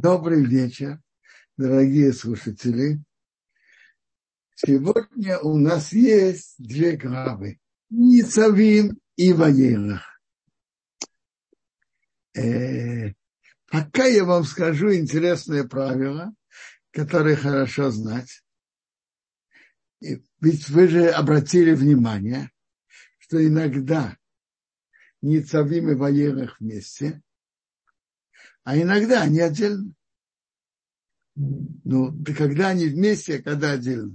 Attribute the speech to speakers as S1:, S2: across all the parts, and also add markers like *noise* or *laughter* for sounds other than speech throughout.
S1: Добрый вечер, дорогие слушатели. Сегодня у нас есть две главы. Ницавим и Ваерах. Э, пока я вам скажу интересное правило, которое хорошо знать. Ведь вы же обратили внимание, что иногда Ницавим и Ваерах вместе – а иногда они отдельно. Ну, когда они вместе, а когда отдельно.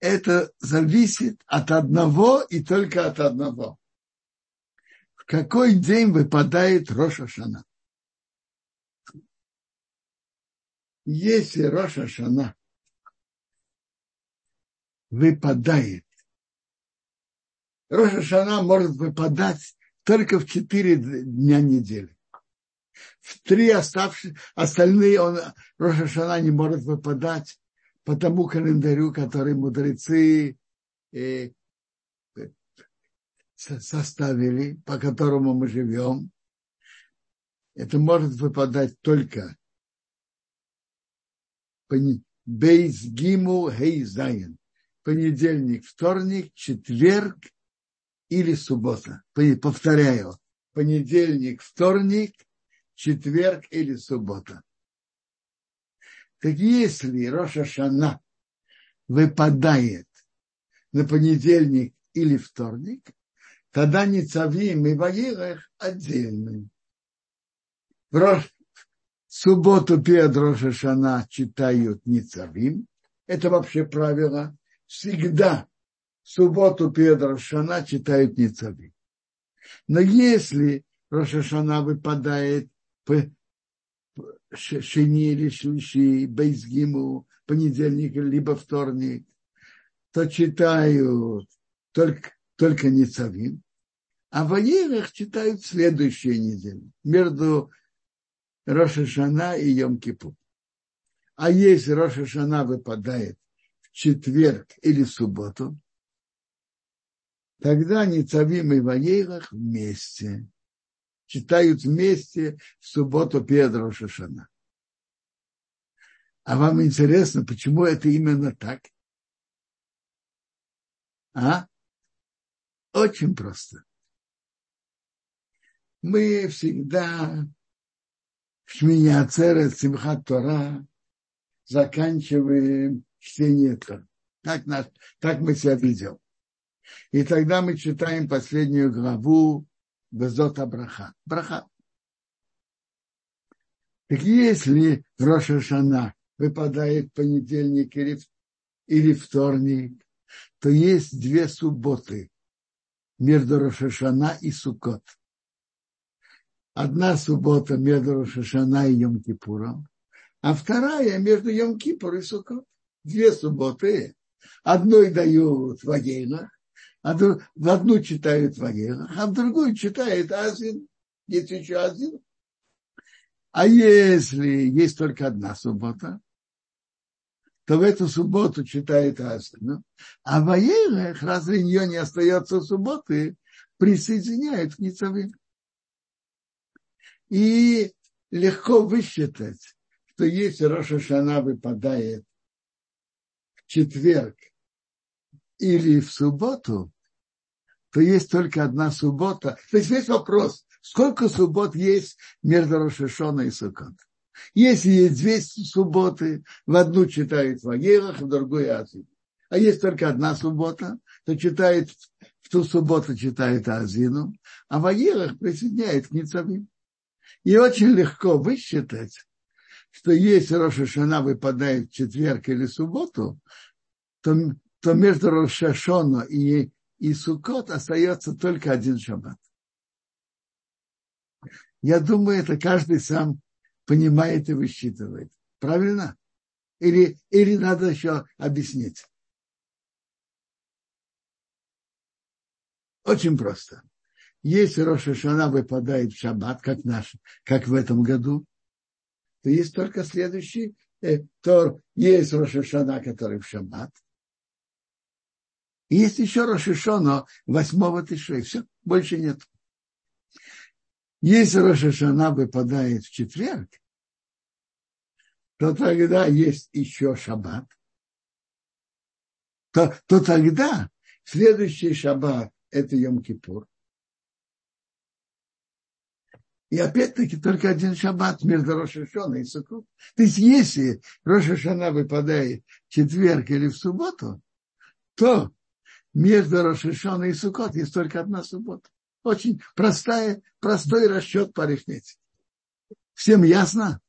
S1: Это зависит от одного и только от одного. В какой день выпадает Роша Шана? Если Роша Шана выпадает Роша Шана может выпадать только в четыре дня недели. В три оставшие, остальные он, Роша Шана не может выпадать по тому календарю, который мудрецы э, составили, по которому мы живем. Это может выпадать только Бейс Гиму Хей Зайн. Понедельник, вторник, четверг или суббота. Повторяю, понедельник, вторник, четверг или суббота. Так если Роша Шана выпадает на понедельник или вторник, тогда Ницавим и Ваилах отдельны. В Рош... субботу перед Роша Шана читают Ницавим. Это вообще правило. Всегда субботу перед Рошана читают Ницави. Но если Рошашана выпадает по Шени или Шлиши, Бейзгиму, понедельник либо вторник, то читают только, только Ницавим, а в Аерах читают следующую неделю, между Рошашана и Йом-Кипур. А если Рошашана выпадает в четверг или в субботу, Тогда Ницавим и Ваейлах вместе. Читают вместе в субботу перед Рошашана. А вам интересно, почему это именно так? А? Очень просто. Мы всегда в Шминя Ацерет, Симхат Тора заканчиваем чтение Тора. Так, наш, так мы себя ведем. И тогда мы читаем последнюю главу Безота Браха. Браха. Так если Роша Шана выпадает понедельник или, или вторник, то есть две субботы между Рошашана и Сукот. Одна суббота между Рошашана и Йом-Кипуром, а вторая между Йом-Кипур и Сукот. Две субботы. Одной дают в Агейнах, а в одну читают Вагелах, а в другую читает Азин. Есть еще Азин. А если есть только одна суббота, то в эту субботу читает Азин. А в Ваелах, разве у нее не остается субботы, присоединяют к Ницавим. И легко высчитать, что если Роша Шана выпадает в четверг или в субботу, то есть только одна суббота. То есть весь вопрос, сколько суббот есть между Рошашона и Сукот. Если есть две субботы, в одну читают в Агелах, в другую Азин. А есть только одна суббота, то читает, в ту субботу читает Азину, а в Агелах присоединяет к Ницавим. И очень легко высчитать, что если Рошашана выпадает в четверг или субботу, то то между Рошашона и, и Сукот остается только один шаббат. Я думаю, это каждый сам понимает и высчитывает. Правильно? Или, или надо еще объяснить? Очень просто. Если Рошашана выпадает в шаббат, как, наш, как в этом году, то есть только следующий, э, то есть Рошашана, который в шаббат, и есть еще Рошишона 8 Тишрей. Все, больше нет. Если Рошашана выпадает в четверг, то тогда есть еще шаббат. То, то тогда следующий шаббат – это Йом-Кипур. И опять-таки только один шаббат между Рошашона и Сукот. То есть если Рошашана выпадает в четверг или в субботу, то между Рошашона и Сукот есть только одна суббота. Очень простая, простой расчет по арифметике. Всем ясно?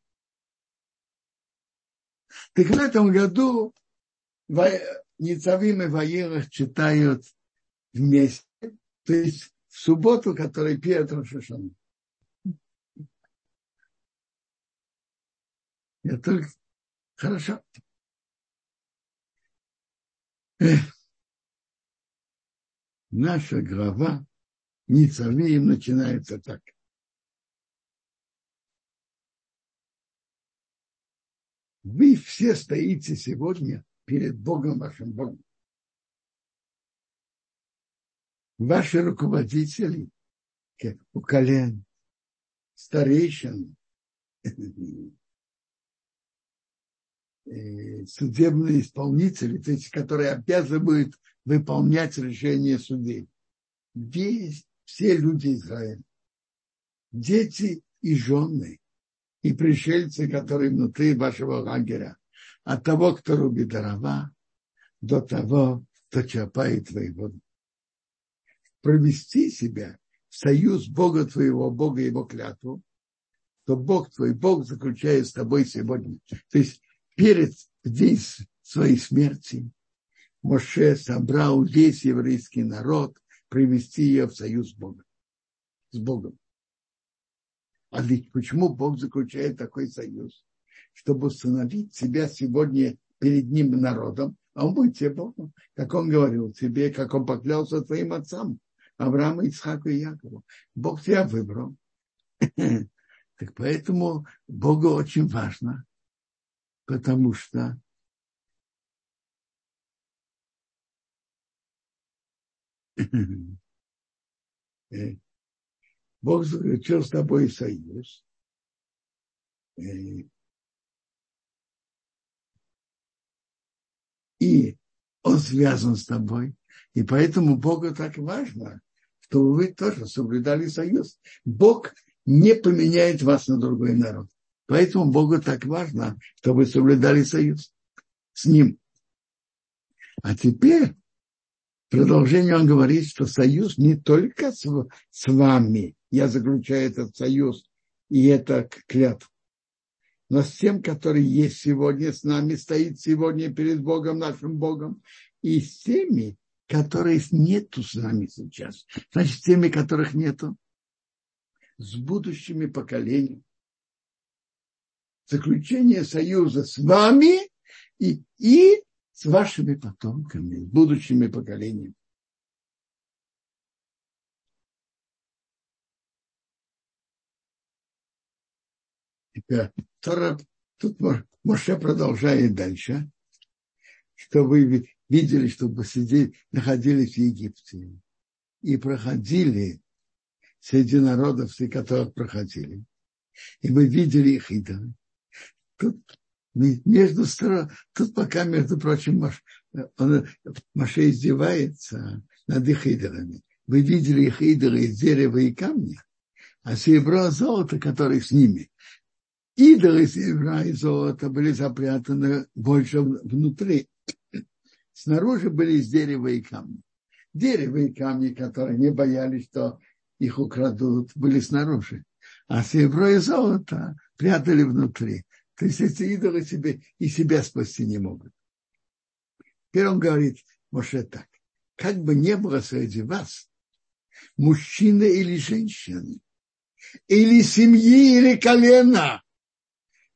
S1: Так в этом году Ницавим и Ваерах читают вместе, то есть в субботу, которая перед Рошашаном. Я только... Хорошо. Эх. Наша глава Ницавим начинается так. Вы все стоите сегодня перед Богом вашим Богом. Ваши руководители у колен, старейшин, *laughs* судебные исполнители, то есть которые обязывают выполнять решения судей. Весь, все люди Израиля, дети и жены, и пришельцы, которые внутри вашего лагеря, от того, кто рубит дрова, до того, кто чапает воеводу. Провести себя в союз Бога твоего, Бога его клятву, то Бог твой, Бог заключает с тобой сегодня. То есть перед день своей смерти Моше собрал весь еврейский народ привести ее в союз с Богом. С Богом. А ведь почему Бог заключает такой союз? Чтобы установить себя сегодня перед ним народом, а он будет тебе Богом, как он говорил тебе, как он поклялся твоим отцам, Аврааму, Ицхаку и Якову. Бог тебя выбрал. *clears throat* Так поэтому Богу очень важно, потому что *laughs* Бог заключил с тобой союз. И он связан с тобой. И поэтому Богу так важно, чтобы вы тоже соблюдали союз. Бог не поменяет вас на другой народ. Поэтому Богу так важно, чтобы соблюдали союз с Ним. А теперь продолжение он говорит, что союз не только с, с вами, я заключаю этот союз, и это клятва, но с тем, который есть сегодня с нами, стоит сегодня перед Богом, нашим Богом, и с теми, которые нету с нами сейчас. Значит, с теми, которых нету, с будущими поколениями заключение союза с вами и, и с вашими потомками, с будущими поколениями. Теперь, тут Моше продолжает дальше, что вы видели, что посидели, находились в Египте и проходили среди народов, среди которых проходили. И мы видели их идолы тут между сторон, тут пока, между прочим, Маш, он, Маша издевается над их идолами. Вы видели их идолы из дерева и камня, а серебро и золото, которые с ними. Идолы серебра и золота были запрятаны больше внутри. Снаружи были из дерева и камня. Дерево и камни, которые не боялись, что их украдут, были снаружи. А серебро и золото прятали внутри. То есть эти идолы себе и себя спасти не могут. Теперь он говорит, может так, как бы не было среди вас мужчины или женщины, или семьи, или колена,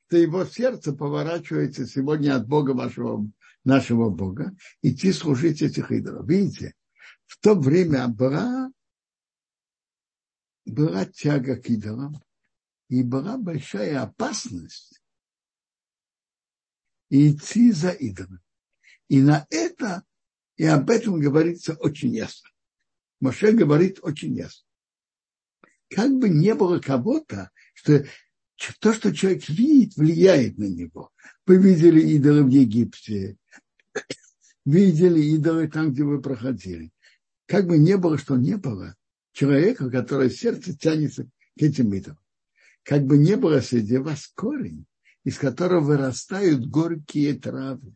S1: то его сердце поворачивается сегодня от Бога вашего, нашего Бога, идти служить этих идолов. Видите, в то время была, была тяга к идолам, и была большая опасность и идти за идолом. И на это, и об этом говорится очень ясно. Моше говорит очень ясно. как бы не было кого-то, что то, что человек видит, влияет на него. Вы видели идолы в Египте, *coughs* видели идолы там, где вы проходили. Как бы не было, что не было, человека, которое сердце тянется к этим идолам. Как бы не было среди вас корень, из которого вырастают горькие травы.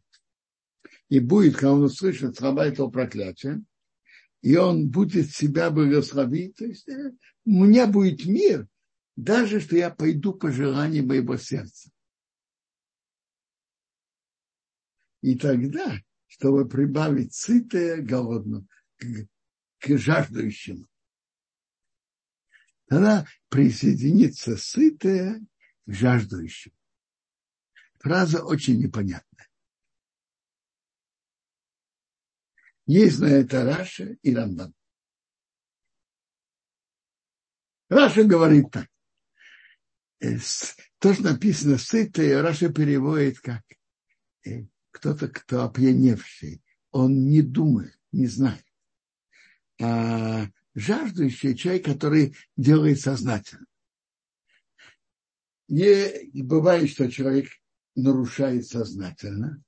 S1: И будет, когда он услышит слова этого проклятия, и он будет себя благословить, то есть э, у меня будет мир, даже что я пойду по желанию моего сердца. И тогда, чтобы прибавить сытое голодному, к, к жаждущему, тогда присоединится сытое к жаждущему. Фраза очень непонятная. Есть на это Раши и Рамбан. Раши говорит так. Э, то, что написано сытое, Раши переводит как э, кто-то, кто опьяневший. Он не думает, не знает. А жаждущий человек, который делает сознательно. Не бывает, что человек нарушает сознательно,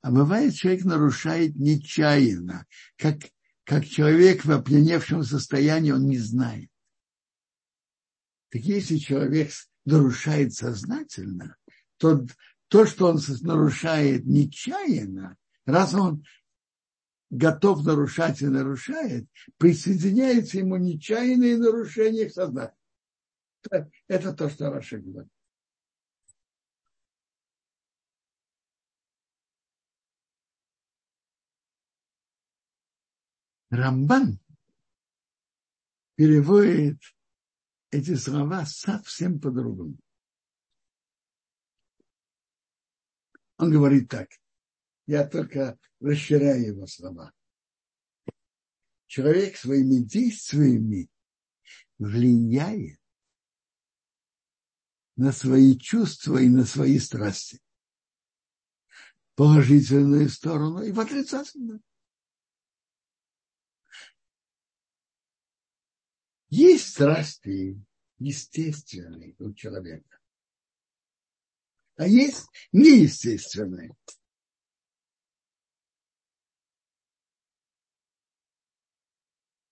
S1: а бывает, человек нарушает нечаянно, как, как человек в опьяневшем состоянии, он не знает. Так если человек нарушает сознательно, то то, что он нарушает нечаянно, раз он готов нарушать и нарушает, присоединяется ему нечаянные нарушения к сознанию. Это то, что Раша говорит. Рамбан переводит эти слова совсем по-другому. Он говорит так, я только расширяю его слова. Человек своими действиями влияет на свои чувства и на свои страсти. Положительную сторону и в отрицательную. Есть страсти естественные у человека, а есть неестественные.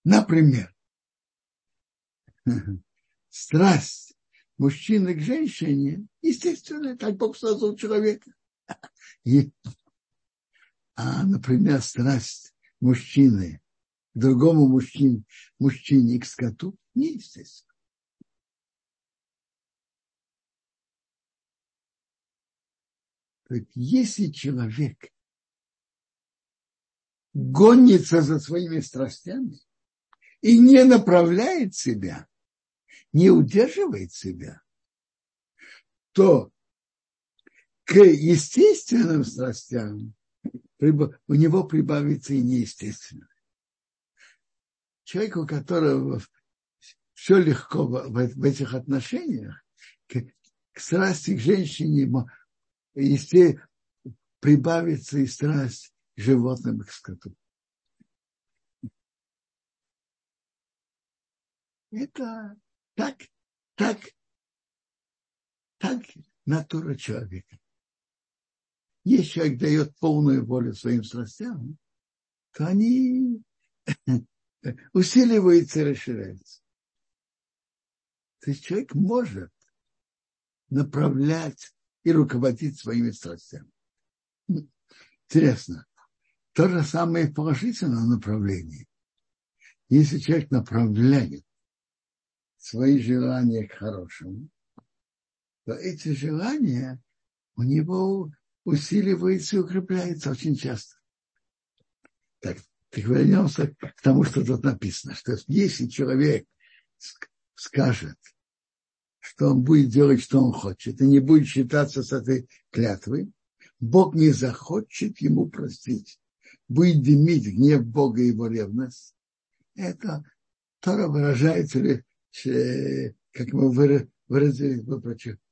S1: Например, *laughs* страсть мужчины к женщине, естественно, так Бог создал человека. *laughs* И, а, например, страсть мужчины другому мужчине, мужчине к скоту неестественно. Если человек гонится за своими страстями и не направляет себя, не удерживает себя, то к естественным страстям у него прибавится и неестественное человеку, у которого все легко в, этих отношениях, к, к страсти к женщине, если прибавится и страсть к животным к скоту. Это так, так, так натура человека. Если человек дает полную волю своим страстям, то они усиливается и расширяется. То есть человек может направлять и руководить своими страстями. Интересно. То же самое в положительном направлении. Если человек направляет свои желания к хорошему, то эти желания у него усиливаются и укрепляются очень часто. Так, так вернемся к тому, что тут написано, что если человек скажет, что он будет делать, что он хочет, и не будет считаться с этой клятвой, Бог не захочет ему простить. Будет дымить гнев Бога и его ревность. Это Тора выражается ли, как мы выразили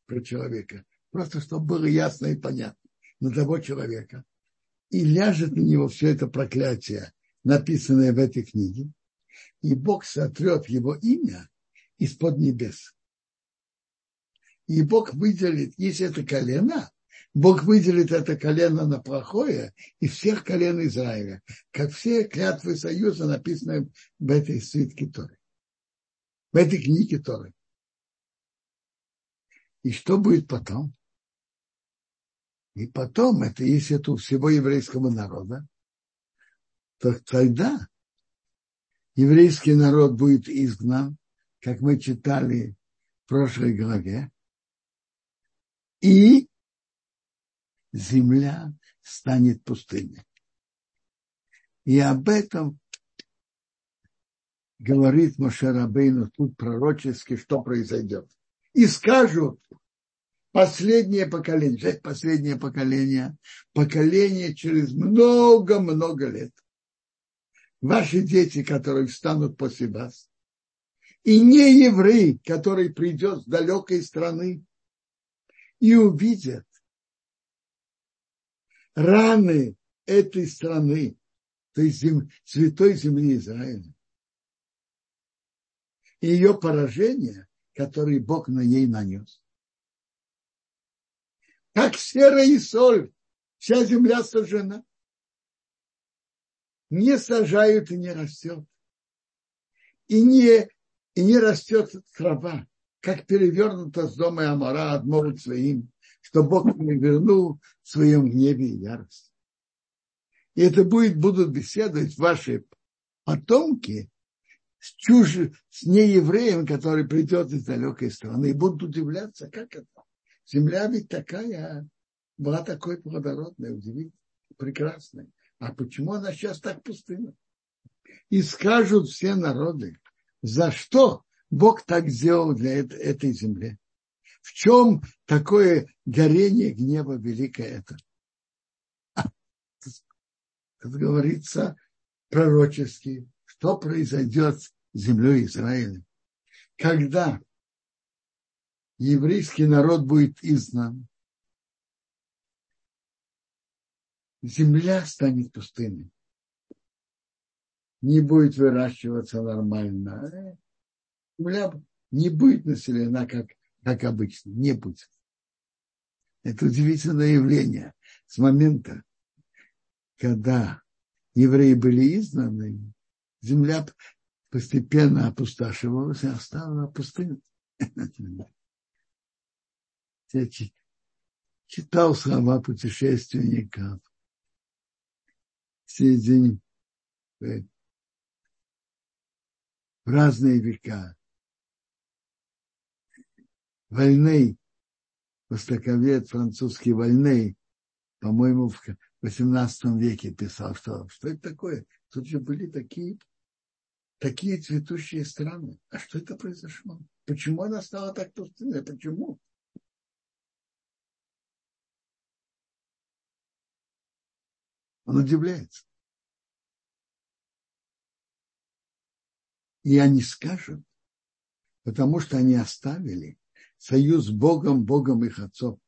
S1: про человека. Просто чтобы было ясно и понятно на того человека. И ляжет на него все это проклятие написанное в этой книге, и Бог сотрет его имя из-под небес. И Бог выделит, если это колено, Бог выделит это колено на плохое и всех колен Израиля, как все клятвы союза, написанные в этой свитке Торы, в этой книге Торы. И что будет потом? И потом, это если это у всего еврейского народа, то тогда еврейский народ будет изгнан, как мы читали в прошлой главе, и земля станет пустыней. И об этом говорит Мошерабейну тут пророчески, что произойдет. И скажут, последнее поколение, последнее поколение, поколение через много-много лет. Ваши дети, которые встанут после вас, и не еврей, который придет с далекой страны и увидят раны этой страны, то есть зем, святой земли Израиля, и ее поражение, которое Бог на ней нанес. Как серая и соль, вся земля сожжена. Не сажают и не растет. И не, и не растет трава, как перевернута с дома Амара от своим что Бог не вернул в своем гневе и ярости. И это будет, будут беседовать ваши потомки с чуж... с неевреем, который придет из далекой страны, и будут удивляться, как это. Земля ведь такая, была такой плодородной, удивительной, прекрасной. А почему она сейчас так пустына? И скажут все народы, за что Бог так сделал для этой земли. В чем такое горение гнева великое это? Это говорится пророчески, что произойдет с землей Израиля. Когда еврейский народ будет изгнан, земля станет пустынной. Не будет выращиваться нормально. Земля не будет населена, как как обычно, не будет. Это удивительное явление. С момента, когда евреи были изгнаны, земля постепенно опустошивалась и осталась пустыней. Читал слова путешественников середине в разные века Вольней, востоковед французский Вольней, по-моему, в XVIII веке писал, что, что это такое? Тут же были такие, такие цветущие страны. А что это произошло? Почему она стала так пустынной? Почему? Он удивляется. И они скажут, потому что они оставили союз с Богом, Богом их отцов,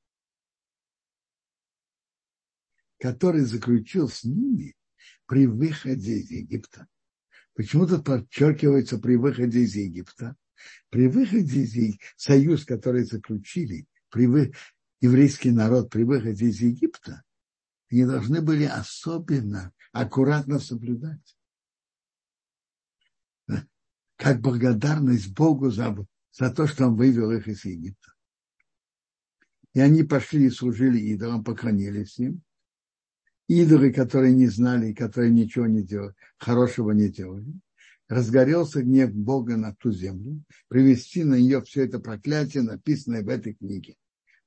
S1: который заключил с ними при выходе из Египта. Почему тут подчеркивается при выходе из Египта? При выходе из Египта, союз, который заключили, при вы, еврейский народ при выходе из Египта, они должны были особенно аккуратно соблюдать. Как благодарность Богу за за то, что он вывел их из Египта. И они пошли и служили идолам, поклонились им. Идолы, которые не знали, которые ничего не делали, хорошего не делали. Разгорелся гнев Бога на ту землю, привести на нее все это проклятие, написанное в этой книге.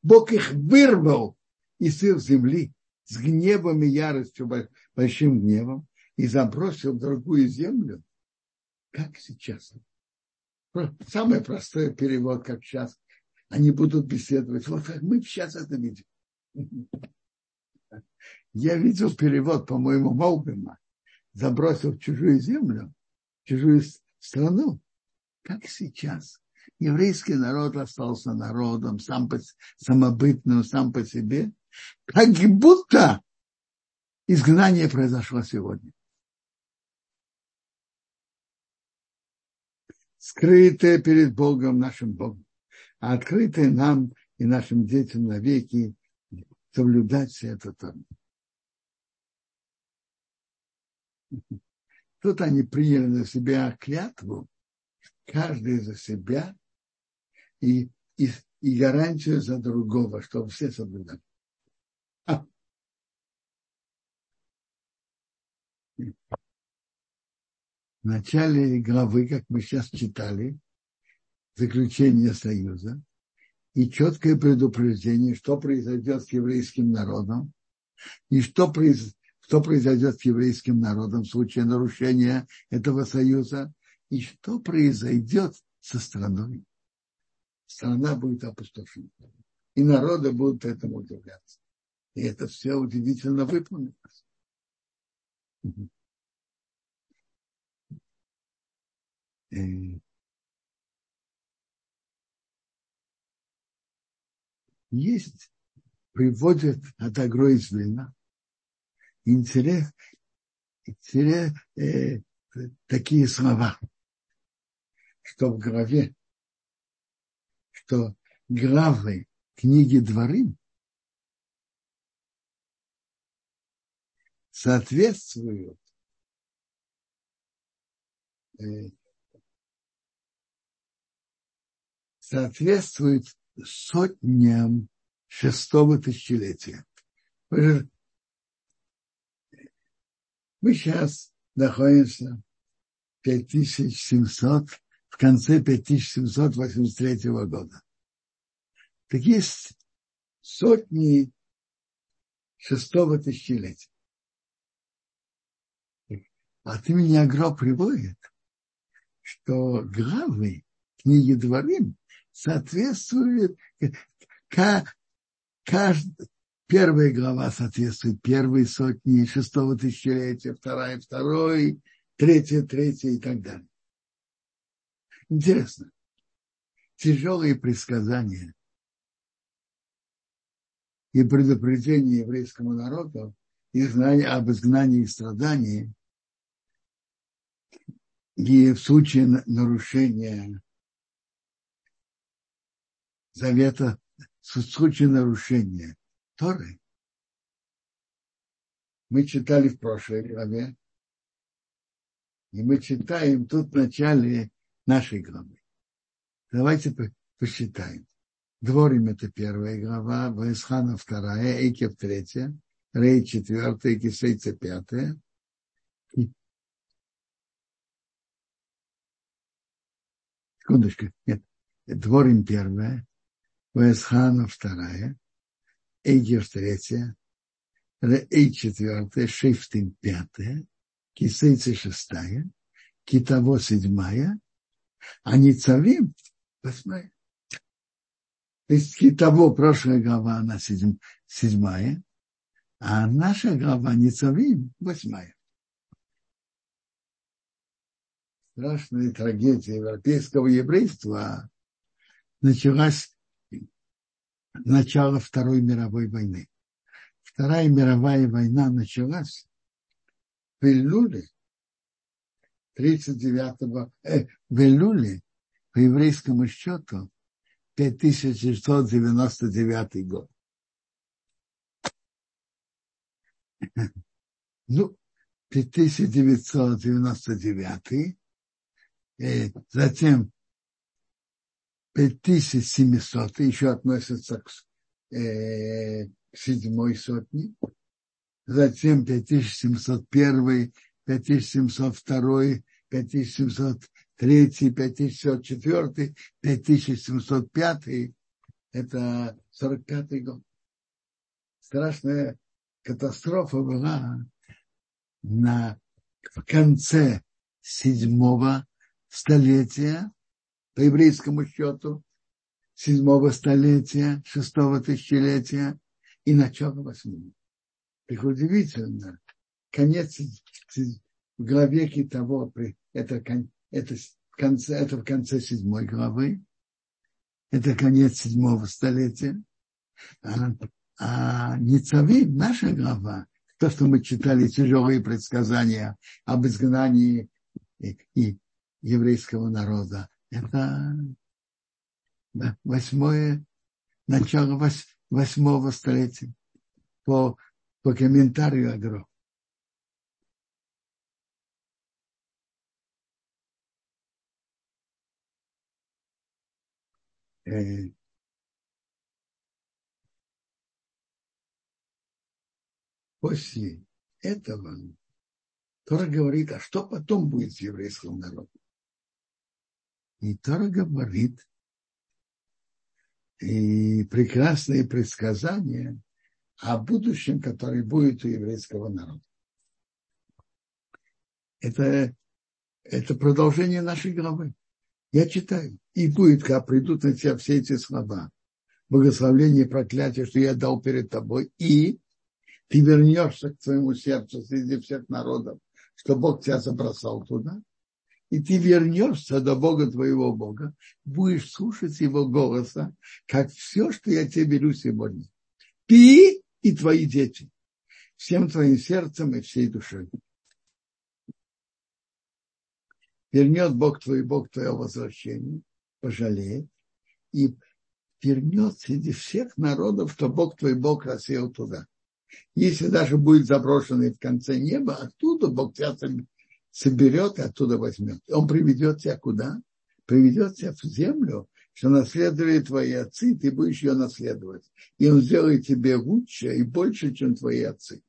S1: Бог их вырвал из их земли с гневом и яростью, большим гневом, и забросил в другую землю, как сейчас. Самый простой перевод, как сейчас. Они будут беседовать. Вот как мы сейчас это видим. Я видел перевод, по-моему, Молбема. Забросил в чужую землю, в чужую страну. Как сейчас. Еврейский народ остался народом, сам по, самобытным, сам по себе. Как будто изгнание произошло сегодня. скрытое перед Богом, нашим Богом, а открытое нам и нашим детям навеки соблюдать все это там. Тут они приняли на себя клятву, каждый за себя, и, и, и гарантию за другого, чтобы все соблюдали. А. В начале главы, как мы сейчас читали, заключение союза и четкое предупреждение, что произойдет с еврейским народом и что произойдет что произойдет с еврейским народом в случае нарушения этого союза и что произойдет со страной. Страна будет опустошена. И народы будут этому удивляться. И это все удивительно выполнено. Э, есть, приводят от Агро из Вильна, интерес, интерес э, такие слова, что в главе, что главы книги Дворы соответствуют э, соответствует сотням шестого тысячелетия. Мы сейчас находимся 5700, в конце 5783 года. Так есть сотни шестого тысячелетия. От имени Агро приводит, что главы книги Дворим соответствуют каждый, Первая глава соответствует первой сотне шестого тысячелетия, вторая второй, третья третья и так далее. Интересно. Тяжелые предсказания и предупреждения еврейскому народу и знания об изгнании и страдании и в случае нарушения завета, в случае нарушения Торы. Мы читали в прошлой главе, и мы читаем тут в начале нашей главы. Давайте посчитаем. Дворим это первая глава, Ваисхана вторая, Эйкев третья, Рей четвертая, Кисейца пятая. Секундочку, нет. Дворим первая, Ваисхана вторая, Эйгер третья, Эй четвертая, Шейфтин пятая, Кисейца шестая, Китаво седьмая, а Ницавим восьмая. То есть Китаво, прошлая глава, она седьм, седьмая, а наша глава Ницавим восьмая. Страшная трагедия европейского еврейства началась начала Второй мировой войны. Вторая мировая война началась в Илюле 39-го, э, в Илюле по еврейскому счету 5999 год. Ну, 5999, э, затем 5700 еще относится к, э, к седьмой сотне, затем 5701, 5702, 5703, 5704, 5705, это 45 год. Страшная катастрофа была на, в конце седьмого столетия по еврейскому счету седьмого столетия, шестого тысячелетия и начало восьмого. Так удивительно, конец в главе того, это, это, в конце, это в конце седьмой главы, это конец седьмого столетия, а, а Ницавим, наша глава, то, что мы читали, тяжелые предсказания об изгнании и, и еврейского народа, Это восьмое, начало восьмого столетия по, по комментарию Агро. Э, после этого Тора говорит, а что потом будет с еврейским народом? И Тора говорит, и прекрасные предсказания о будущем, которое будет у еврейского народа. Это, это продолжение нашей главы. Я читаю. И будет, когда придут на тебя все эти слова, благословление и проклятие, что я дал перед тобой, и ты вернешься к своему сердцу среди всех народов, что Бог тебя забросал туда, и ты вернешься до Бога твоего Бога, будешь слушать Его голоса, как все, что я тебе беру сегодня. Ты и твои дети, всем твоим сердцем и всей душой. Вернет Бог твой Бог твое возвращение, пожалеет, и вернет среди всех народов, что Бог твой Бог рассеял туда. Если даже будет заброшенный в конце неба, оттуда Бог тебя соберет и оттуда возьмет. Он приведет тебя куда? Приведет тебя в землю, что наследовали твои отцы, ты будешь ее наследовать. И он сделает тебе лучше и больше, чем твои отцы.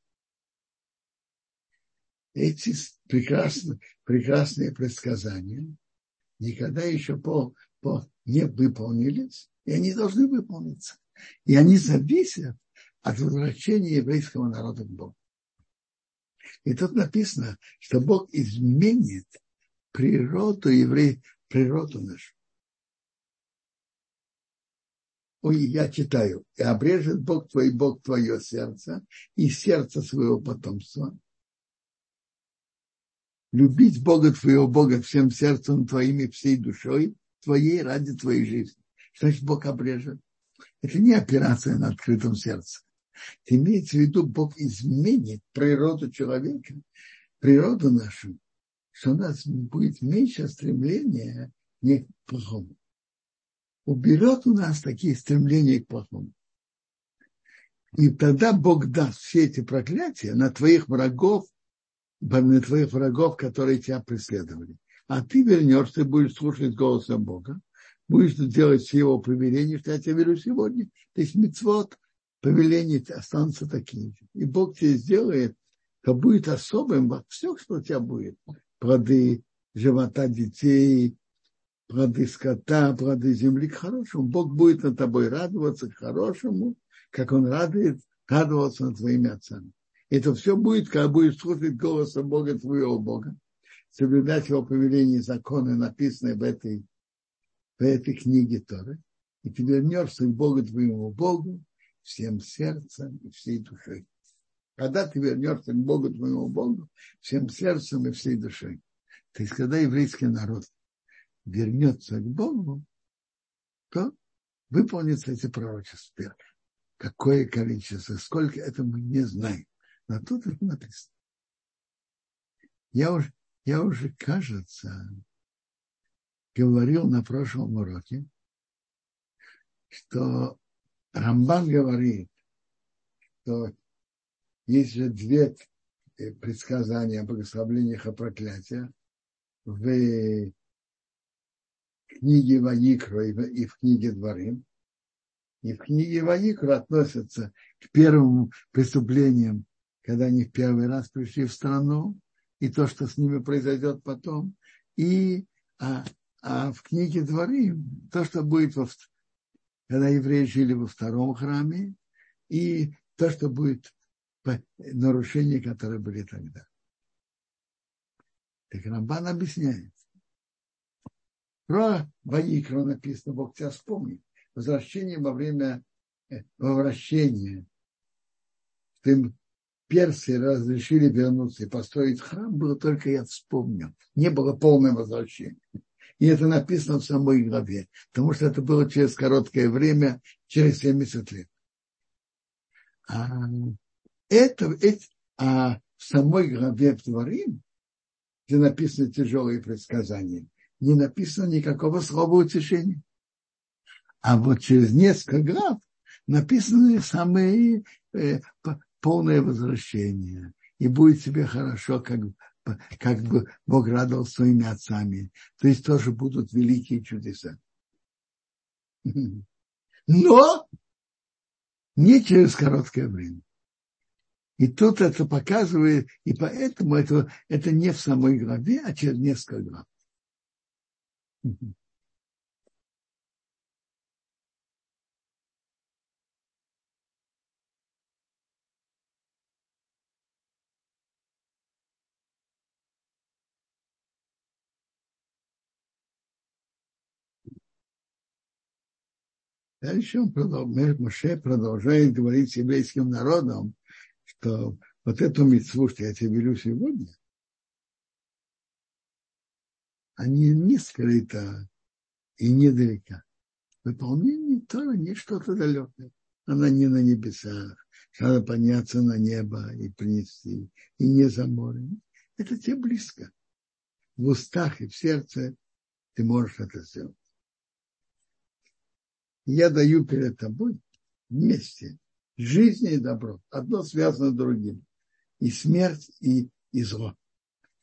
S1: Эти прекрасные, прекрасные предсказания никогда еще по, по не выполнились, и они должны выполниться. И они зависят от возвращения еврейского народа к Богу. И тут написано, что Бог изменит природу евреев, природу нашу. Ой, я читаю. И обрежет Бог твой, Бог твое сердце и сердце своего потомства. Любить Бога твоего Бога всем сердцем твоим и всей душой твоей ради твоей жизни. Значит Бог обрежет? Это не операция на открытом сердце. Имеется в виду, Бог изменит природу человека, природу нашу, что у нас будет меньше стремления не к плохому. Уберет у нас такие стремления к плохому. И тогда Бог даст все эти проклятия на твоих врагов, на твоих врагов, которые тебя преследовали. А ты вернешься и будешь слушать голоса Бога, будешь делать все его повеления, что я тебе верю сегодня. То есть мецвод, повеления останутся такими. И Бог тебе сделает, то будет особым во всем, что у тебя будет. Плоды живота детей, плоды скота, плоды земли к хорошему. Бог будет над тобой радоваться к хорошему, как Он радует, радовался над твоими отцами. Это все будет, когда будешь слушать голоса Бога, твоего Бога, соблюдать его повеления и законы, написанные в этой, в этой книге Торы, и ты вернешься к Богу твоему Богу, всем сердцем и всей душой. Когда ты вернешься к Богу, твоему Богу, всем сердцем и всей душой. То есть, когда еврейский народ вернется к Богу, то выполнится эти пророчества. Какое количество, сколько, это мы не знаем. Но тут это написано. Я уже, я уже, кажется, говорил на прошлом уроке, что Рамбан говорит, что есть же две э, предсказания о благословлениях и проклятиях в книге Ваикро и в книге Дворим. И в книге Ваикро относятся к первым преступлениям, когда они в первый раз пришли в страну, и то, что с ними произойдет потом. И а, а в книге Дворим то, что будет во, когда евреи жили во втором храме, и то, что будет нарушения, которые были тогда. Так Рамбан объясняет. Про Ваикро написано, Бог тебя вспомнит. Возвращение во время э, возвращения. Им персы разрешили вернуться и построить храм, было только я вспомнил. Не было полное возвращение. И это написано в самой главе, потому что это было через короткое время, через 70 лет. А, это, это, а в самой главе Творим, где написаны тяжелые предсказания, не написано никакого слова утешения. А вот через несколько глав написаны самые э, полное возвращение. И будет тебе хорошо, как, как бы Бог радовал своими отцами. То есть тоже будут великие чудеса. Но не через короткое время. И тут это показывает, и поэтому это, это не в самой главе, а через несколько глав. Дальше он продолжает, Моше продолжает говорить с еврейским народом, что вот эту митцву, что я тебе велю сегодня, они не скрыто и недалека. Выполнение Тора не что-то далекое. Она не на небесах. Надо подняться на небо и принести. И не за морем. Это тебе близко. В устах и в сердце ты можешь это сделать я даю перед тобой вместе жизнь и добро. Одно связано с другим. И смерть, и, и зло.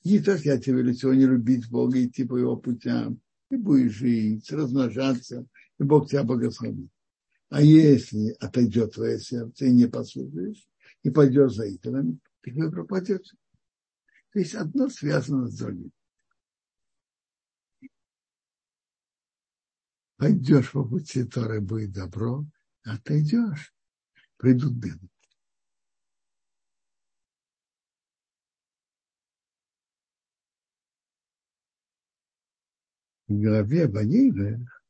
S1: И то, я тебе велю сегодня любить Бога, идти по его путям, и будешь жить, размножаться, и Бог тебя благословит. А если отойдет твое сердце и не послушаешь, и пойдешь за идолами, ты пропадешь. То есть одно связано с другим. Пойдешь по пути Торы, будет добро, ты идешь, придут беды. В главе Банилах,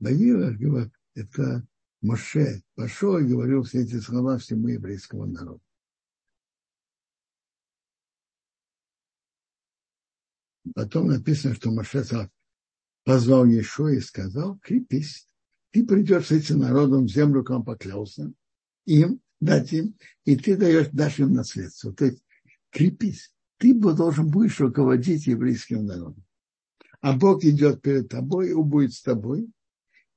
S1: Банилах, это Моше пошел и говорил все эти слова всему еврейскому народу. Потом написано, что Моше сказал, позвал Ешо и сказал, крепись, ты придешь с этим народом в землю, к вам поклялся, им дать им, и ты даешь, дашь им наследство. То есть крепись, ты должен будешь руководить еврейским народом. А Бог идет перед тобой, и будет с тобой,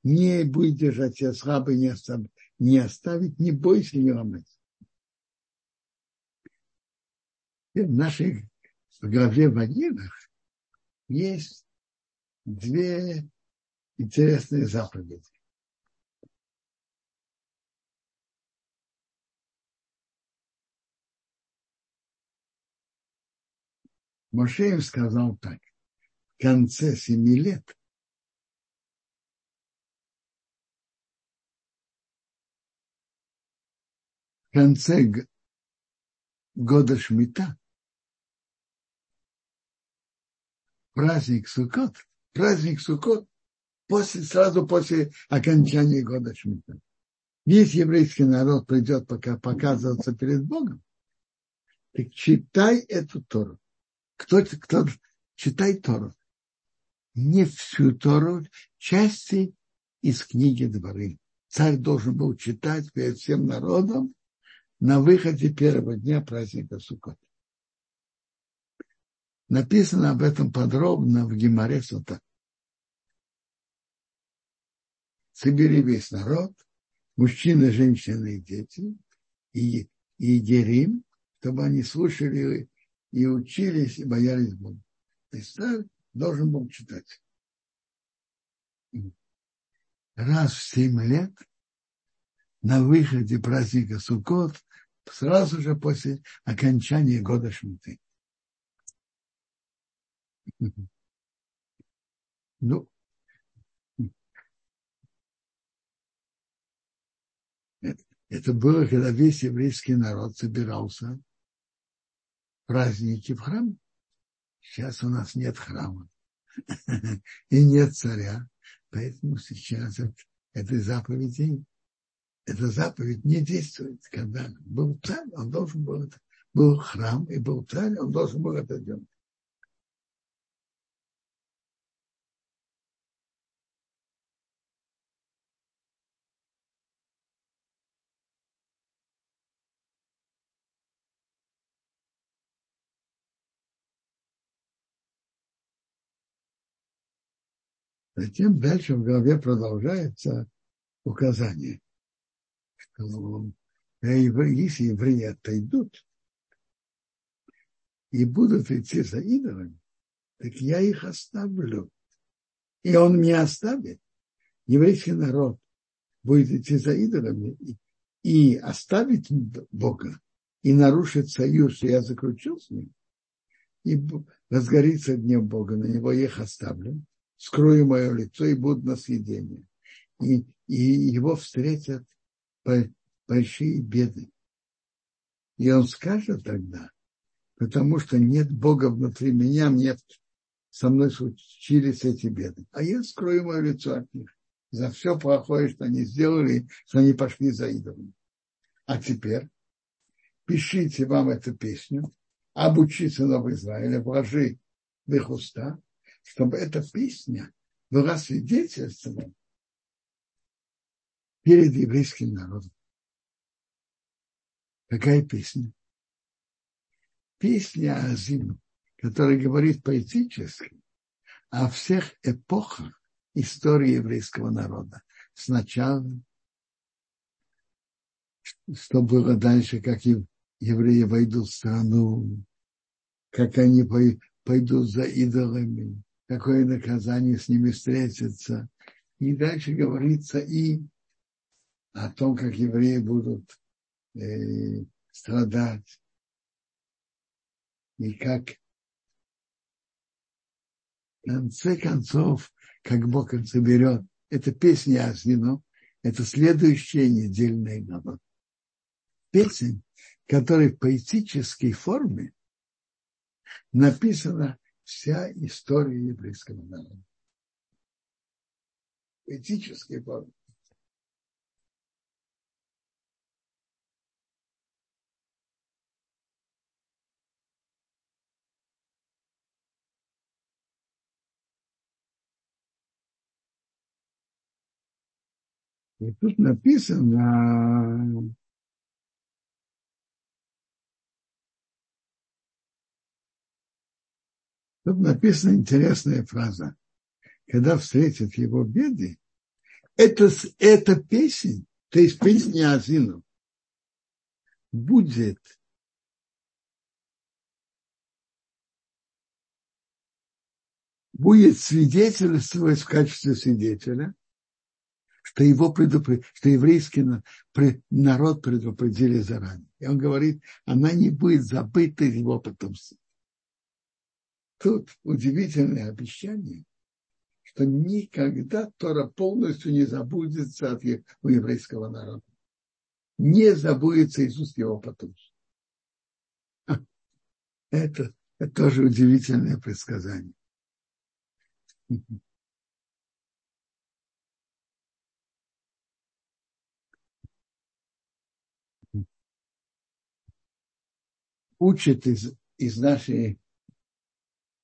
S1: не будет держать тебя слабый, не оставить, не, оставить, не бойся, не ломать. В главе в Агинах есть две интересные заповеди. Моше сказал так, в конце семи лет в конце года Шмита, праздник Суккот, праздник Суккот после, сразу после окончания года Шмита. Весь еврейский народ придет пока показываться перед Богом. Так читай эту Тору. Кто, кто читай Тору. Не всю Тору, части из книги Дворы. Царь должен был читать перед всем народом на выходе первого дня праздника Суккот. Написано об этом подробно в Гимаре Сута. Собери весь народ, мужчины, женщины и дети, и, и Герим, чтобы они слушали и учились, и боялись Бога. То есть царь должен был читать. Раз в семь лет на выходе праздника Суккот, сразу же после окончания года Шмиты. Ну, это было, когда весь еврейский народ собирался праздники в храм. Сейчас у нас нет храма *laughs* и нет царя, поэтому сейчас этой заповеди, эта заповедь не действует. Когда был царь, он должен был, был храм и был царь, он должен был это делать. Затем дальше в голове продолжается указание, что если евреи отойдут и будут идти за идолами, так я их оставлю. И он меня оставит. Еврейский народ будет идти за идолами и оставить Бога, и нарушит союз, что я заключил с ним, и разгорится днем Бога, на него я их оставлю, скрою мое лицо и буду на съедение. И, и его встретят большие беды. И он скажет тогда, потому что нет Бога внутри меня, нет со мной случились эти беды. А я скрою мое лицо от них за все плохое, что они сделали, что они пошли за идолами. А теперь пишите вам эту песню, обучи сынов Израиля, вложи в их уста, чтобы эта песня была свидетельством перед еврейским народом. Какая песня? Песня о Азиму который говорит поэтически о всех эпохах истории еврейского народа. Сначала, что было дальше, как евреи войдут в страну, как они пойдут за идолами, какое наказание с ними встретится. И дальше говорится и о том, как евреи будут э, страдать, и как в конце концов, как Бог их соберет, это песня Азину, это следующая недельная глава. Песень, которая в поэтической форме написана вся история еврейского народа. Поэтической форме. И тут написано, тут написана интересная фраза. Когда встретят его беды, это, эта песня, то есть песня Азину, будет будет свидетельствовать в качестве свидетеля, что его предупред... что еврейский народ предупредили заранее. И он говорит, она не будет забыта его потомством. Тут удивительное обещание, что никогда Тора полностью не забудется от у еврейского народа. Не забудется уст его потомства. Это, это тоже удивительное предсказание. учит из, из нашей,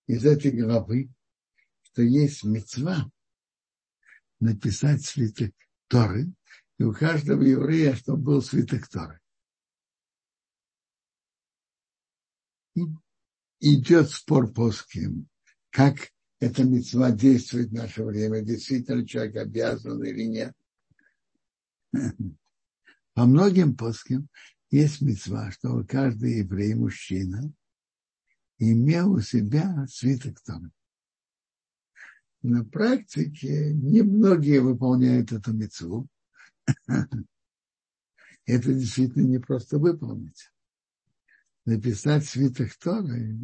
S1: из этой главы, что есть мецва написать свиток Торы, и у каждого еврея, чтобы был свиток Торы. И идет спор по кем, как эта мецва действует в наше время, действительно человек обязан или нет. *laughs* По многим плоским есть мецва, чтобы каждый еврей, мужчина, имел у себя свиток Торы. На практике немногие выполняют эту мецву. *laughs* Это действительно не просто выполнить. Написать свиток Торы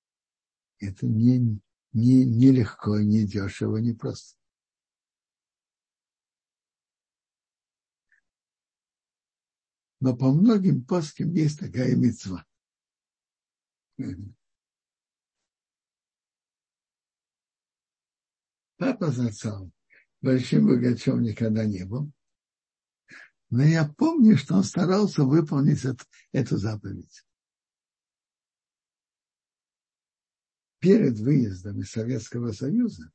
S1: – это не, не, не легко, не дешево, не просто. но по многим паскам есть такая мецва. Папа зацал большим богачом никогда не был. Но я помню, что он старался выполнить эту, эту заповедь. Перед выездом из Советского Союза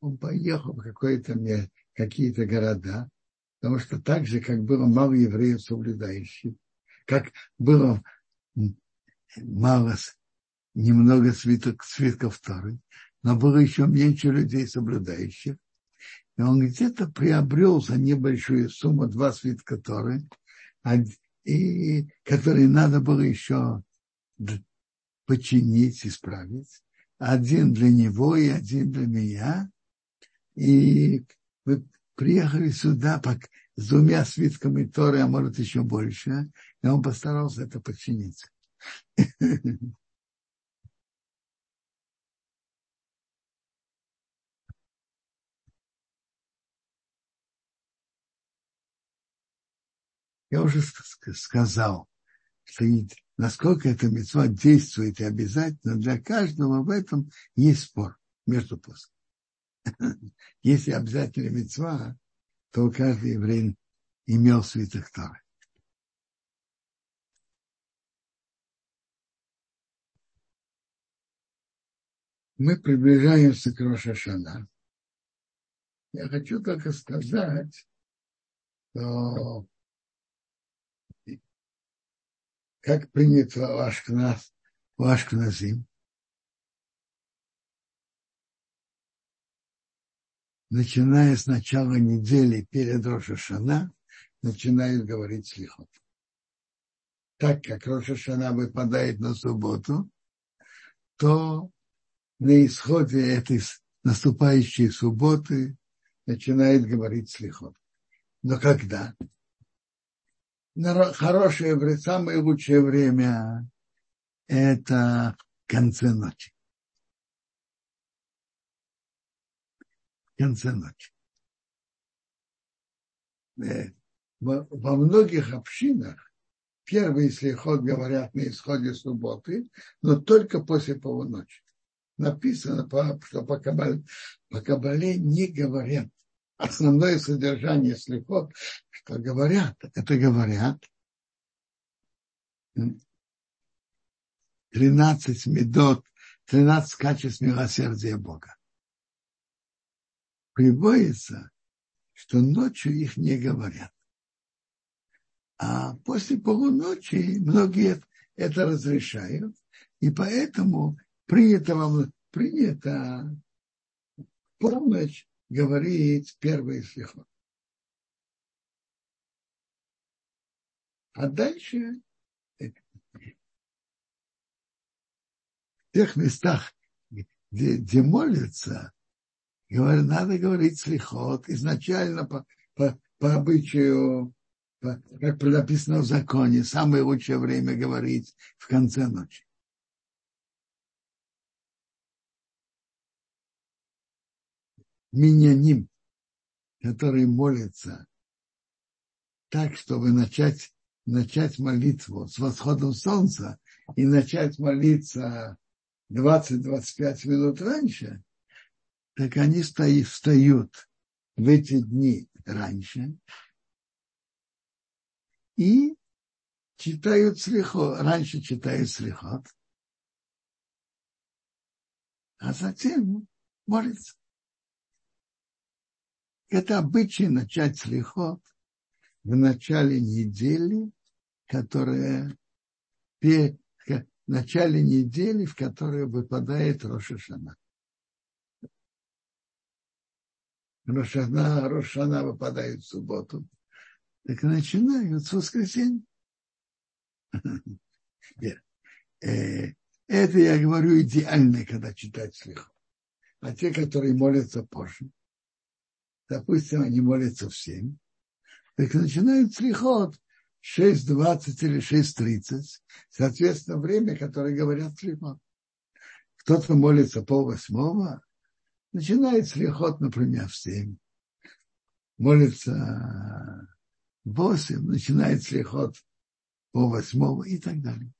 S1: он поехал в какие-то города, Потому что так же, как было мало евреев соблюдающих, как было мало, немного свиток, свитков Торы, но было еще меньше людей, соблюдающих. И он где-то приобрел за небольшую сумму два свитка Торы, и которые надо было еще починить, исправить. Один для него и один для меня. И мы приехали сюда с двумя свитками Торы, а может еще больше, и он постарался это починить. *laughs* Я уже сказал, что насколько эта мецва действует и обязательно для каждого, в этом есть спор между плоскими. *laughs* Если обязательно мецва, то каждый еврей имел свиток Торы. Мы приближаемся к Рошашана. Я хочу только сказать, что как принято в, Ашкназ, в Ашкназим, начиная с начала недели перед Рошашана, начинают говорить слихот. Так как Рошашана выпадает на субботу, то на исходе этой наступающей субботы начинает говорить слихот. Но когда? хорошее время, самое лучшее время – это в конце ночи. В конце ночи. Э, во, многих общинах первый слихот говорят на исходе субботы, но только после полуночи. Написано, что по кабале, по кабале не говорят основное содержание слепот, что говорят, это говорят 13 медот, 13 качеств милосердия Бога. Приводится, что ночью их не говорят. А после полуночи многие это разрешают, и поэтому принято вам принято полночь говорить первый слихот. А дальше в тех местах, где, где молятся, говорят, надо говорить слихот изначально по, по, по обычаю, по, как написано в законе, самое лучшее время говорить в конце ночи. Миняним, который молится так, чтобы начать, начать молитву с восходом солнца и начать молиться 20-25 минут раньше, так они стоят, встают в эти дни раньше и читают слихот, раньше читают слихот, а затем молятся. Это обычай начать слихот в начале недели, которая в начале недели, в которой выпадает Рошашана. Рошана, Рошана выпадает в субботу. Так начинают с воскресенья. *laughs* Э, это я говорю идеально, когда читать слихот. А те, которые молятся позже, допустим, они молятся в 7, так начинают слихот 6.20 или 6.30, соответственно, время, которое говорят слихот. Кто-то молится пол восьмого, начинает слихот, например, в 7. Молится в 8, начинает слихот пол восьмого и так далее.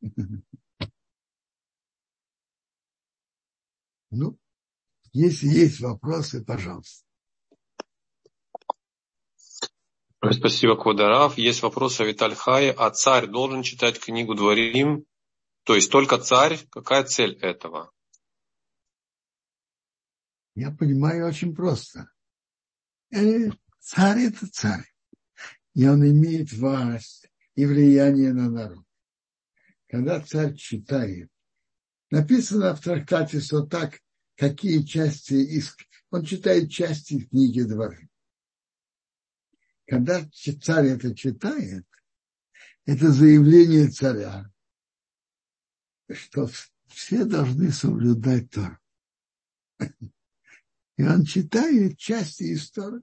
S1: *laughs* Ну, если есть вопросы, пожалуйста.
S2: Спасибо, Квадарав. Есть вопрос о Витальхае. А царь должен читать книгу Дворим? То есть только царь? Какая цель этого?
S1: Я понимаю очень просто. Э, царь – это царь. И он имеет власть и влияние на народ. Когда царь читает Написано в трактате, что так, какие части из... Он читает части книги Дворы. Когда царь это читает, это заявление царя, что все должны соблюдать Тору. *laughs* И он читает части истории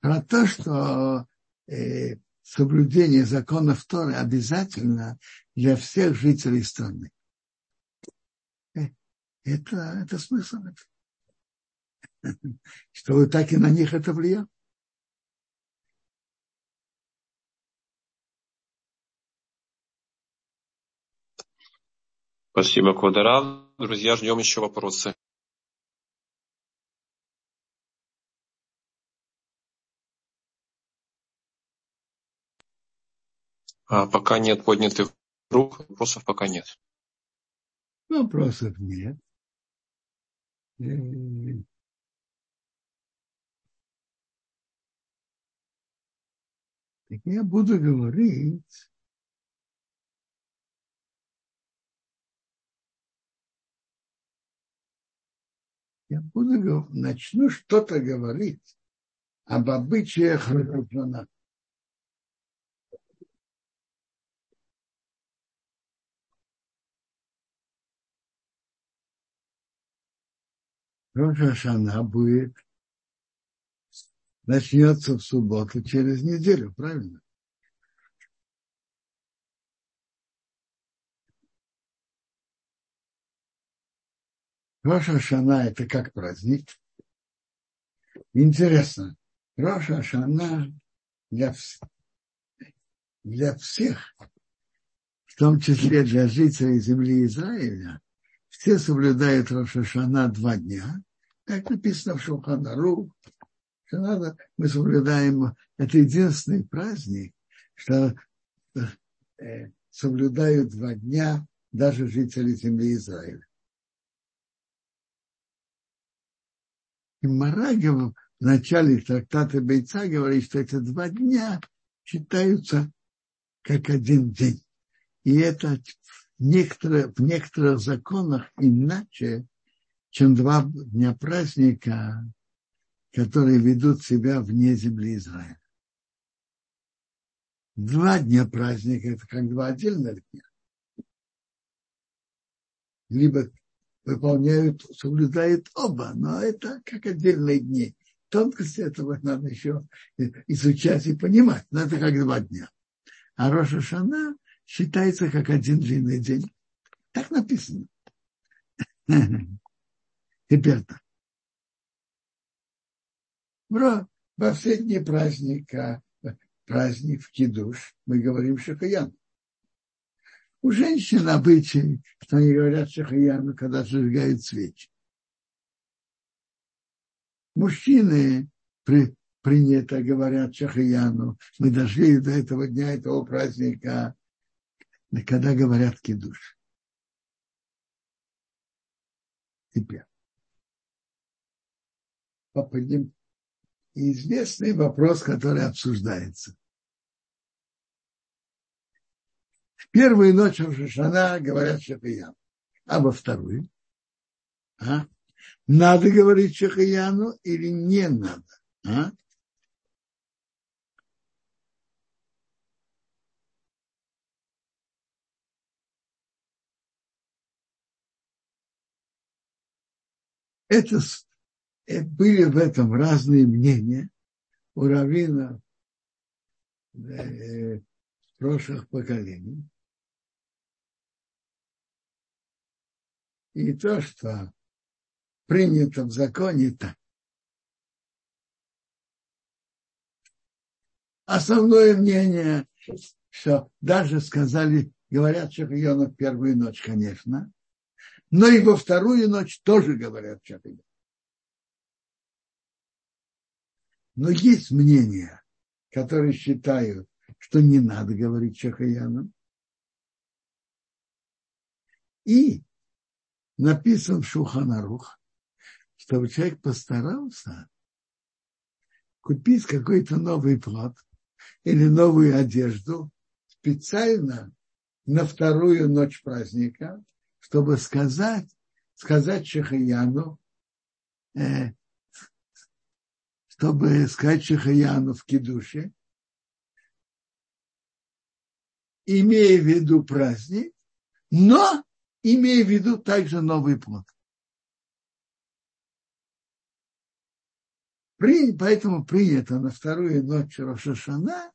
S1: про то, что э, соблюдение законов Торы обязательно для всех жителей страны. Это, это смысл. *laughs* Что вы так и на них это влияет.
S2: Спасибо, Квадрат. Друзья, ждем еще вопросы. А пока нет поднятых рук, вопросов пока нет.
S1: Вопросов нет. Так я буду говорить я буду, начну что-то говорить об обычаях Рожана. Рошашана будет, начнется в субботу через неделю, правильно? Роша это как праздник. Интересно, Роша для, для всех, в том числе для жителей земли Израиля, все соблюдают Роша Шана два дня. Так написано в Шуханару, что надо, мы соблюдаем, это единственный праздник, что э, соблюдают два дня даже жители земли Израиля. И Марагов в начале трактата Бойца говорит, что эти два дня считаются как один день. И это в некоторых, в некоторых законах иначе, чем два дня праздника, которые ведут себя вне земли Израиля. Два дня праздника – это как два отдельных дня. Либо выполняют, соблюдают оба, но это как отдельные дни. Тонкости этого надо еще изучать и понимать, но это как два дня. А Роша Шана считается как один длинный день. Так написано. Теперь так. Во все дни праздника, праздник в Кидуш, мы говорим Шахаян. У женщин обычай, что они говорят шахаяну, когда зажигают свечи. Мужчины при, принято говорят шахаяну. Мы дошли до этого дня, этого праздника, когда говорят кидуш. Теперь. Попадем. Известный вопрос, который обсуждается. первую ночь Рошашана говорят Шахаяну, а во вторую? А? Надо говорить Шахаяну или не надо? А? Это э, были в этом разные мнения у раввинов э, прошлых поколений. и то, что принято в законе так. Основное мнение, что даже сказали, говорят Шахиона в первую ночь, конечно, но и во вторую ночь тоже говорят Шахиона. Но есть мнения, которые считают, что не надо говорить Шахаяну. И написан в Шуханарух, чтобы человек постарался купить какой-то новый плод или новую одежду специально на вторую ночь праздника, чтобы сказать, сказать Шахаяну, э, чтобы сказать Шахаяну в Кедуше, имея в виду праздник, но имея в виду также новый плод. При, поэтому принято на вторую ночь Рошашана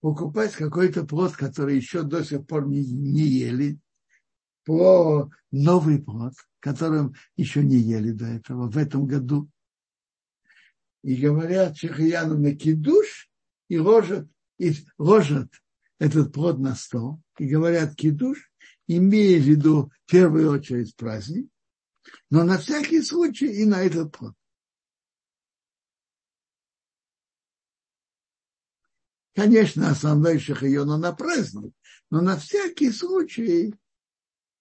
S1: покупать какой-то плод, который еще до сих пор не, не ели, по новый плод, которым еще не ели до этого в этом году. И говорят Чехияну на кидуш и ложат, и ложат этот плод на стол. И говорят кидуш, имея в виду в первую очередь праздник, но на всякий случай и на этот плод. Конечно, основной шахайон он праздник, но на всякий случай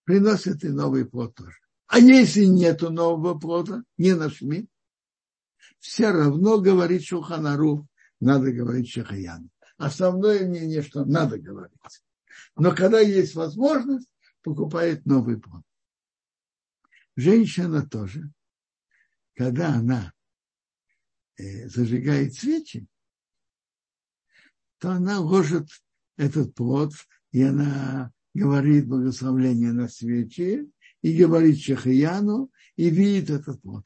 S1: приносит и новый плод тоже. А если нету нового плода, не нашли, все равно говорит Шуханару, надо говорить Шахаян. Основное мнение, что надо говорить. Но когда есть возможность, покупает новый плод. Женщина тоже, когда она э, зажигает свечи, то она ложит этот плод, и она говорит благословление на свече, и говорит Чехаяну, и видит этот плод.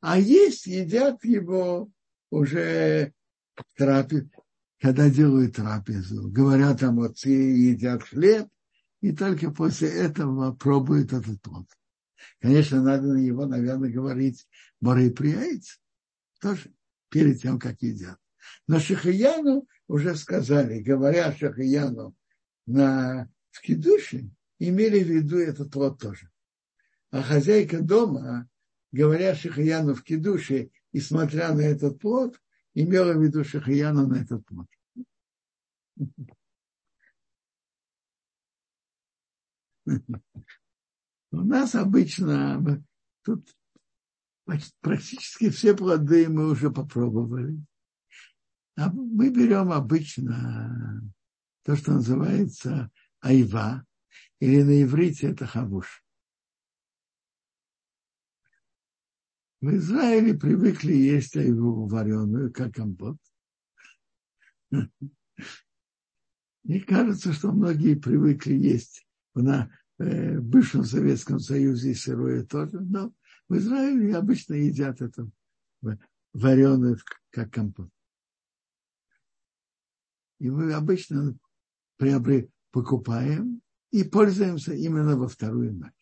S1: А есть, едят его уже трапез, когда делают трапезу. Говорят о отцы, едят хлеб, и только после этого пробуют этот плод. Конечно, надо на него, наверное, говорить Борей Прияйц. Тоже перед тем, как едят. Но Шахаяну уже сказали, говоря Шахаяну на в Кидуше, имели в виду этот плод тоже. А хозяйка дома, говоря Шахаяну в Кидуше и смотря на этот плод, имела в виду Шахаяну на этот плод. У нас обычно тут практически все плоды мы уже попробовали. А мы берем обычно то, что называется айва, или на иврите это хавуш. В Израиле привыкли есть айву вареную, как компот. Мне кажется, что многие привыкли есть на э, бывшем Советском Союзе сырое тоже, но в Израиле обычно едят это вареное, как компот. И мы обычно приобрели, покупаем и пользуемся именно во вторую ночь.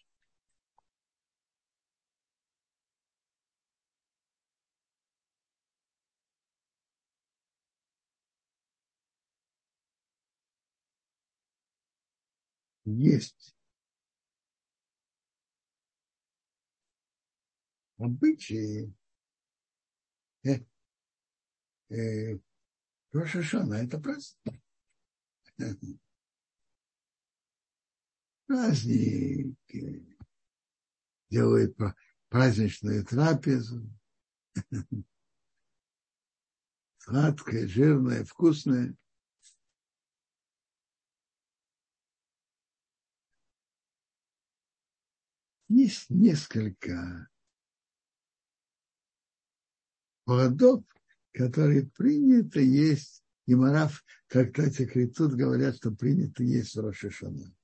S1: Есть обычаи э, э, Рошашана это праздник. Праздник. Делает праздничную трапезу. Сладкое, жирное, вкусное. Есть несколько плодов, которые принято есть. И Мараф в трактате Критут говорят, что принято есть Рошишана.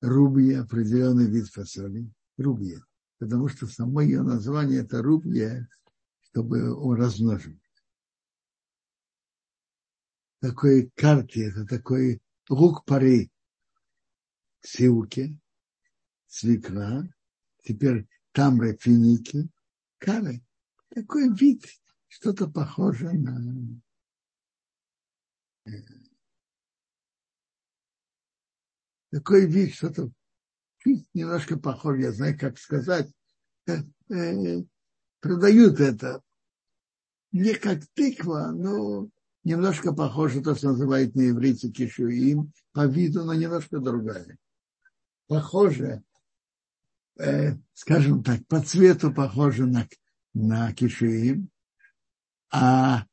S1: Рубья, определенный вид фасоли. Рубья. Потому что само ее название это рубья, чтобы он размножил. Такой карте, это такой лук пары, силки, свекла, теперь тамры, финики, кары. Такой вид, что-то похожее на э, такой вид, что-то немножко похоже, я знаю, как сказать, э, э, продают это. Не как тыква, но немножко похоже то, что называют на иврите кишуим, по виду, но немножко другая. Похоже, э, скажем так, по цвету похоже на, на Кишиим, а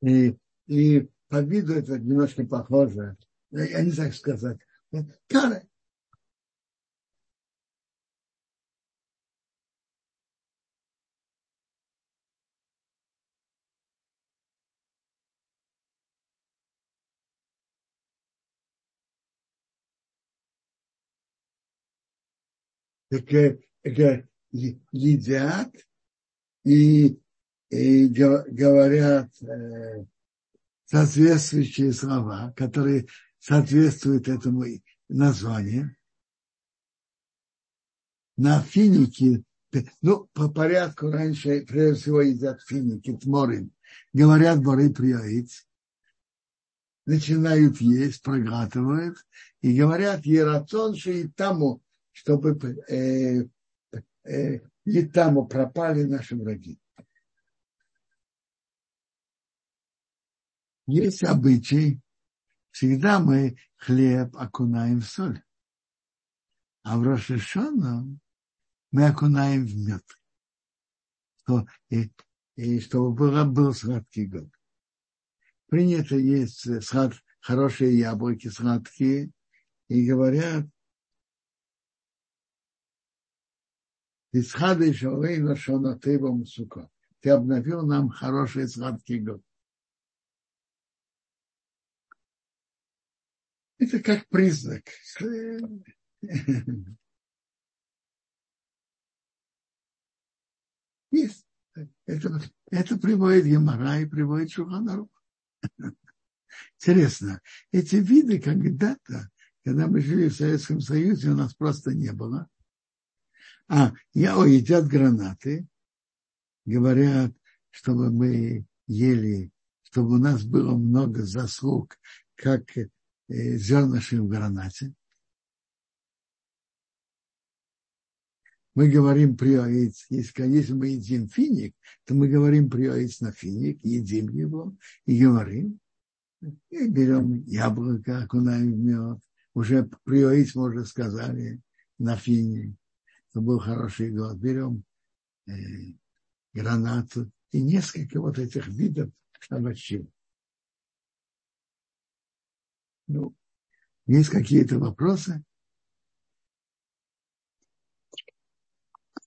S1: И, и по виду это немножко похоже. Я не так сказать. Кара, едят и, и говорят э, соответствующие слова, которые соответствуют этому названию. На финики, ну, по порядку раньше, прежде всего, едят финики, тморин. Говорят боры приоиц. Начинают есть, проглатывают. И говорят, ерацон и тому, чтобы э, э, и там пропали наши враги. Есть обычай, всегда мы хлеб окунаем в соль, а в Рошишону мы окунаем в мед, что, и, и чтобы был, был сладкий год. Принято есть сад, хорошие яблоки сладкие, и говорят, Исхады Шалейна Шонатева Мусука. Ты обновил нам хороший сладкий год. Это как признак. Это, это приводит Ямара и приводит Шуханарух. Интересно, эти виды когда-то, когда мы жили в Советском Союзе, у нас просто не было. А, я, о, едят гранаты, говорят, чтобы мы ели, чтобы у нас было много заслуг, как э, зернышек в гранате. Мы говорим приоиц, если мы едим финик, то мы говорим приоиц на финик, едим его и говорим. И берем яблоко, окунаем в мед. Уже приоиц, мы уже сказали, на финик это был хороший год. Берем э, гранату и несколько вот этих видов овощей. Ну, есть какие-то вопросы?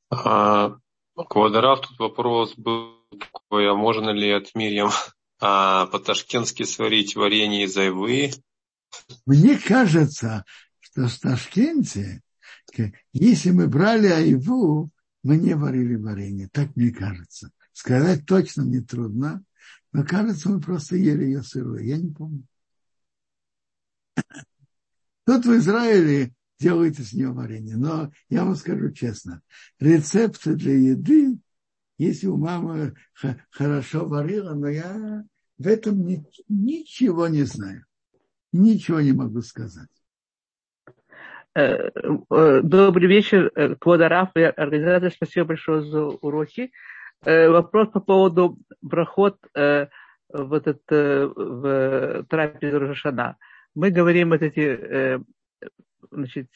S2: А, Квадраф, тут вопрос был такой, а можно ли от Мирьям а, по-ташкентски сварить варенье из айвы?
S1: Мне кажется, что в Ташкенте если мы брали айву, мы не варили варенье, так мне кажется. Сказать точно мне трудно, но кажется, мы просто ели ее сырой. Я не помню. Тут в Израиле делают из нее варенье. Но я вам скажу честно, рецепты для еды, если у мамы хорошо варила, но я в этом ничего не знаю. Ничего не могу сказать.
S3: Э, э, добрый вечер, э, Квадараф и организация. Спасибо большое за уроки. Вопрос по поводу проход в, этот, в трапезу Рошана. Мы говорим вот эти значит,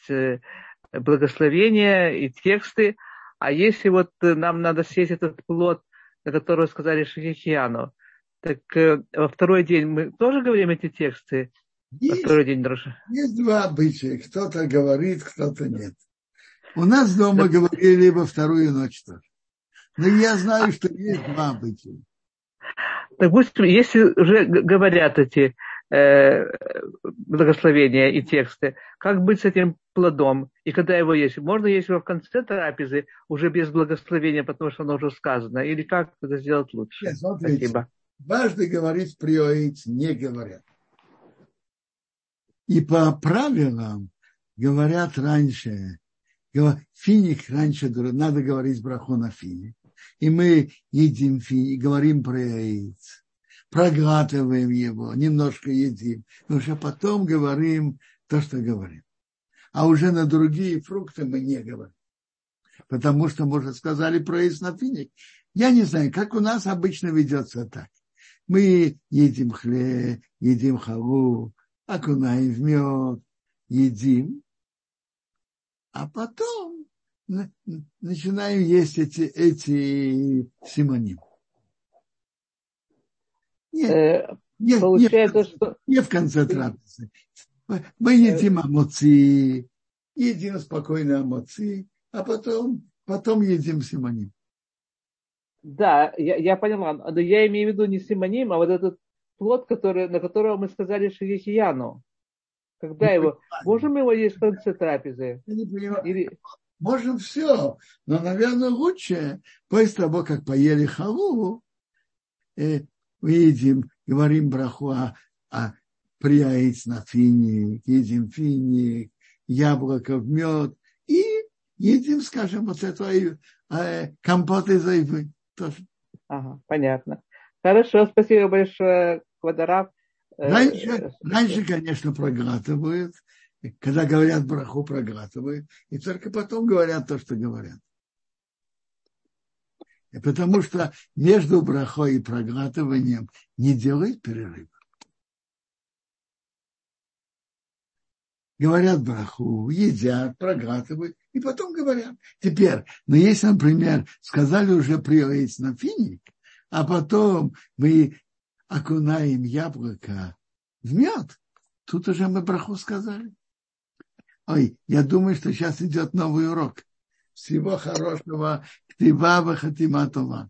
S3: благословения и тексты, а если вот нам надо съесть этот плод, на который сказали Шахихиану, так во второй день мы тоже говорим эти тексты
S1: есть, второй день. Есть два обычая. Кто-то говорит, кто-то нет. У нас дома говорили во вторую ночь тоже. Но я знаю, что есть два обычая.
S3: Так пусть, если уже говорят эти э, благословения и тексты, как быть с этим плодом? И когда его есть? Можно есть его в конце трапезы, уже без благословения, потому что оно уже сказано? Или как это сделать лучше? Нет,
S1: смотрите, Спасибо. Дважды говорить приоить не говорят. И по правилам говорят раньше, финик раньше, надо говорить браху на финик. И мы едим финик, говорим про яиц, проглатываем его, немножко едим, но уже потом говорим то, что говорим. А уже на другие фрукты мы не говорим. Потому что, уже сказали про яиц на финик. Я не знаю, как у нас обычно ведется так. Мы едим хлеб, едим халу, окунаем в мед, едим, а потом начинаем есть эти, эти симоним. Нет, э, нет, получается, нет, что... Не в конце трапезы. Мы едим амоци, едим спокойно амоци, а потом, потом едим симоним.
S3: Да, я, я поняла. Но я имею в виду не симоним, а вот этот плод, который, на которого мы сказали шиехияну. Когда не его? Понимаю. Можем мы его есть в конце трапезы?
S1: Я не понимаю. Или... Можем все, но, наверное, лучше после того, как поели халу, э, едим, говорим браху о, о при на финик, едим финик, яблоко в мед и едим, скажем, вот это э, компот из айвы.
S3: Ага, понятно. Хорошо, спасибо большое, Квадарав.
S1: Э, раньше, э, раньше, конечно, проглатывают, когда говорят браху, проглатывают, и только потом говорят то, что говорят. И потому что между брахой и проглатыванием не делают перерыв. Говорят браху, едят, проглатывают, и потом говорят. Теперь, но если, например, сказали уже приоить на финик, а потом мы окунаем яблоко в мед, тут уже мы браху сказали. Ой, я думаю, что сейчас идет новый урок. Всего хорошего. Ктива Хатиматова.